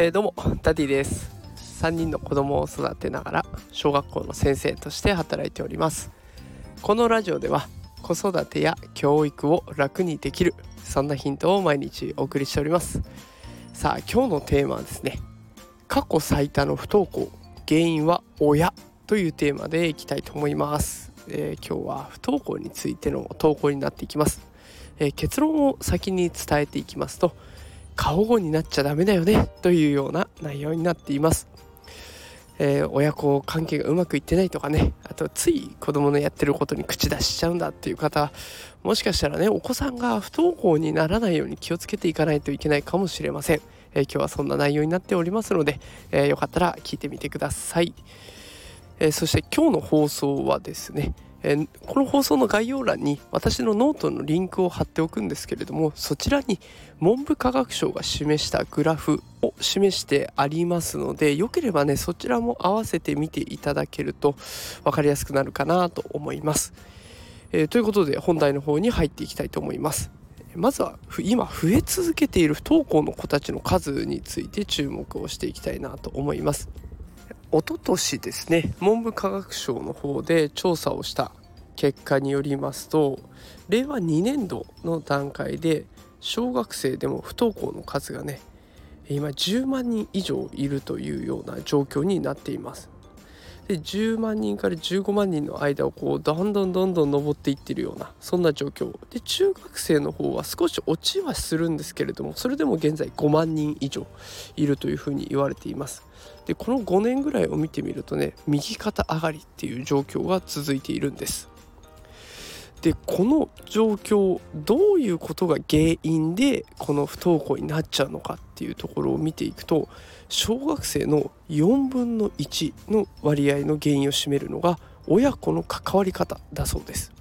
えー、どうもダディです。3人の子供を育てながら小学校の先生として働いております。このラジオでは子育てや教育を楽にできるそんなヒントを毎日お送りしております。さあ今日のテーマはですね過去最多の不登校原因は親というテーマでいきたいと思います、えー、今日は不登校についての投稿になっていきます、えー、結論を先に伝えていきますと過保護になっちゃダメだよねというような内容になっています。えー、親子関係がうまくいってないとかねあとつい子供のやってることに口出しちゃうんだっていう方もしかしたらねお子さんが不登校にならないように気をつけていかないといけないかもしれません、えー、今日はそんな内容になっておりますので、えー、よかったら聞いてみてください、えそして今日の放送はですねえー、この放送の概要欄に私のノートのリンクを貼っておくんですけれどもそちらに文部科学省が示したグラフを示してありますのでよければねそちらも合わせて見ていただけると分かりやすくなるかなと思います。えー、ということで本題の方に入っていきたいと思います。まずは今増え続けている不登校の子たちの数について注目をしていきたいなと思います。一昨年ですね文部科学省の方で調査をした結果によりますと令和2年度の段階で小学生でも不登校の数がね今10万人以上いるというような状況になっています。で10万人から15万人の間をこうどんどんどんどん上っていってるようなそんな状況。で中学生の方は少し落ちはするんですけれどもそれでも現在5万人以上いるというふうに言われています。でこの5年ぐらいを見てみるとね右肩上がりっていう状況が続いているんです。でこの状況どういうことが原因でこの不登校になっちゃうのかっていうところを見ていくと小学生の4分の1の割合の原因を占めるのが親子の関わり方だそうです。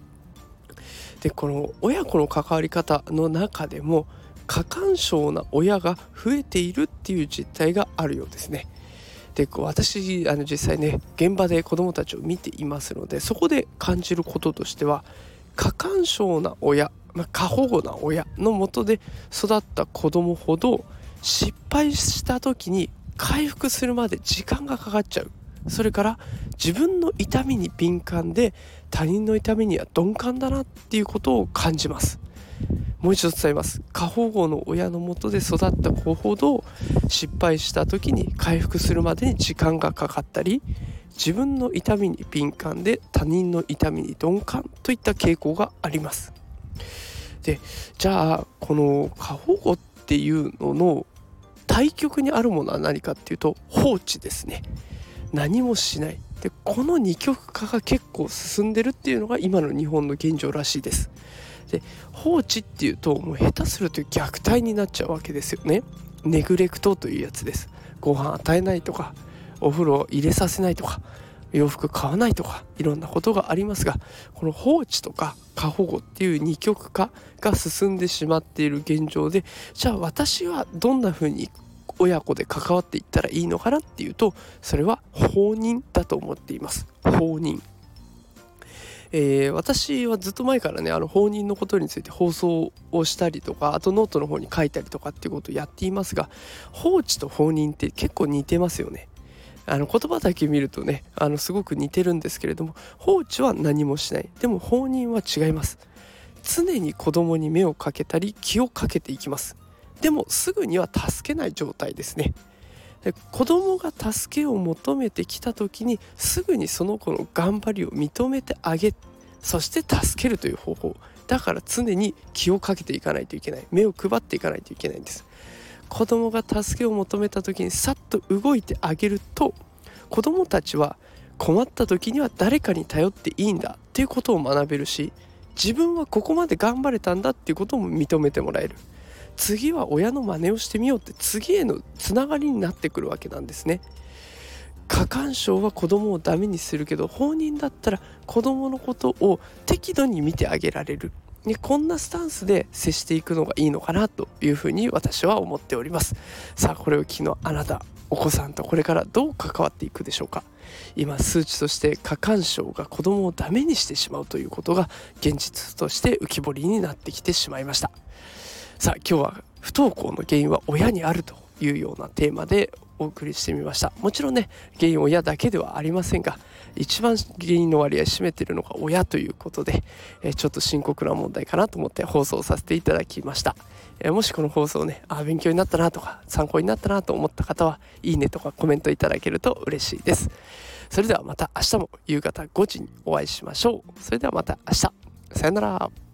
でこの親子の関わり方の中でも過干渉な親が増えているっていう実態があるようですね。で私あの実際ね現場で子どもたちを見ていますのでそこで感じることとしては過干渉な親、まあ、過保護な親のもとで育った子供ほど失敗した時に回復するまで時間がかかっちゃう。それから自分の痛みに敏感で他人の痛みには鈍感だなっていうことを感じます。もう一度伝えます。過保護の親のもとで育った子ほど失敗した時に回復するまでに時間がかかったり自分の痛みに敏感で他人の痛みに鈍感といった傾向があります。でじゃあこの過保護っていうのの対極にあるものは何かっていうと放置ですね。何もしない。でこの二極化が結構進んでるっていうのが今の日本の現状らしいです。で放置っていうともう下手すると虐待になっちゃうわけですよね。ネグレクトというやつです。ご飯与えないとかお風呂入れさせないとか洋服買わないとかいろんなことがありますがこの放置とか過保護っていう二極化が進んでしまっている現状でじゃあ私はどんな風に親子で関わっていったらいいのかなっていうとそれは放任だと思っています。放任。えー、私はずっと前からねあの放任のことについて放送をしたりとかあとノートの方に書いたりとかっていうことをやっていますが放置と放任って結構似てますよね。あの言葉だけ見るとねあのすごく似てるんですけれども放置は何もしない。でも放任は違います。常に子供に目をかけたり気をかけていきます。でもすぐには助けない状態ですね。で子供が助けを求めてきた時にすぐにその子の頑張りを認めてあげそして助けるという方法。だから常に気をかけていかないといけない。目を配っていかないといけないんです。子供が助けを求めた時にさっと動いてあげると子供たちは困った時には誰かに頼っていいんだっていうことを学べるし自分はここまで頑張れたんだっていうことも認めてもらえる。次は親の真似をしてみようって次へのつながりになってくるわけなんですね。過干渉は子供をダメにするけど放任だったら子供のことを適度に見てあげられる。ね、こんなスタンスで接していくのがいいのかなというふうに私は思っております。さあこれを機のあなたお子さんとこれからどう関わっていくでしょうか。今数値として過干渉が子供をダメにしてしまうということが現実として浮き彫りになってきてしまいました。さあ今日は不登校の原因は親にあるというようなテーマでお送りしてみました。もちろんね原因親だけではありませんが一番原因の割合占めてるのが親ということで、えちょっと深刻な問題かなと思って放送させていただきました、えもしこの放送ねあ勉強になったなとか参考になったなと思った方はいいねとかコメントいただけると嬉しいです。それではまた明日も夕方5時にお会いしましょう。それではまた明日。さよなら。